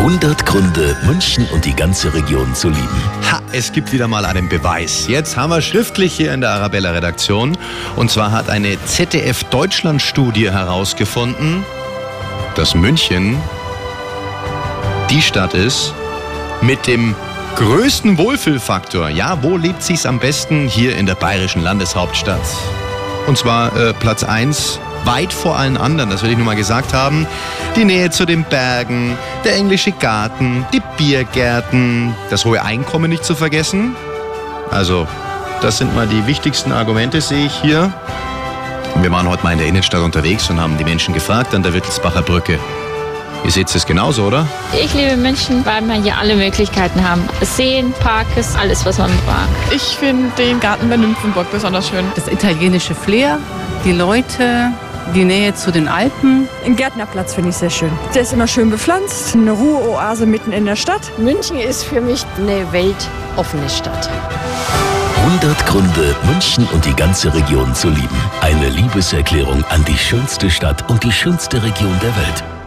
100 Gründe, München und die ganze Region zu lieben. Ha, es gibt wieder mal einen Beweis. Jetzt haben wir schriftlich hier in der Arabella-Redaktion. Und zwar hat eine ZDF-Deutschland-Studie herausgefunden, dass München die Stadt ist mit dem größten Wohlfühlfaktor. Ja, wo lebt sich's am besten? Hier in der bayerischen Landeshauptstadt. Und zwar äh, Platz 1 weit vor allen anderen, das will ich nur mal gesagt haben. Die Nähe zu den Bergen, der englische Garten, die Biergärten, das hohe Einkommen nicht zu vergessen. Also, das sind mal die wichtigsten Argumente, sehe ich hier. Wir waren heute mal in der Innenstadt unterwegs und haben die Menschen gefragt an der Wittelsbacher Brücke. Ihr seht es genauso, oder? Ich liebe München, weil wir hier alle Möglichkeiten haben. Seen, Parks, alles, was man braucht. Ich finde den Garten bei Nymphenburg besonders schön. Das italienische Flair, die Leute, die Nähe zu den Alpen. Den Gärtnerplatz finde ich sehr schön. Der ist immer schön bepflanzt, eine Ruheoase mitten in der Stadt. München ist für mich eine weltoffene Stadt. 100 Gründe, München und die ganze Region zu lieben. Eine Liebeserklärung an die schönste Stadt und die schönste Region der Welt.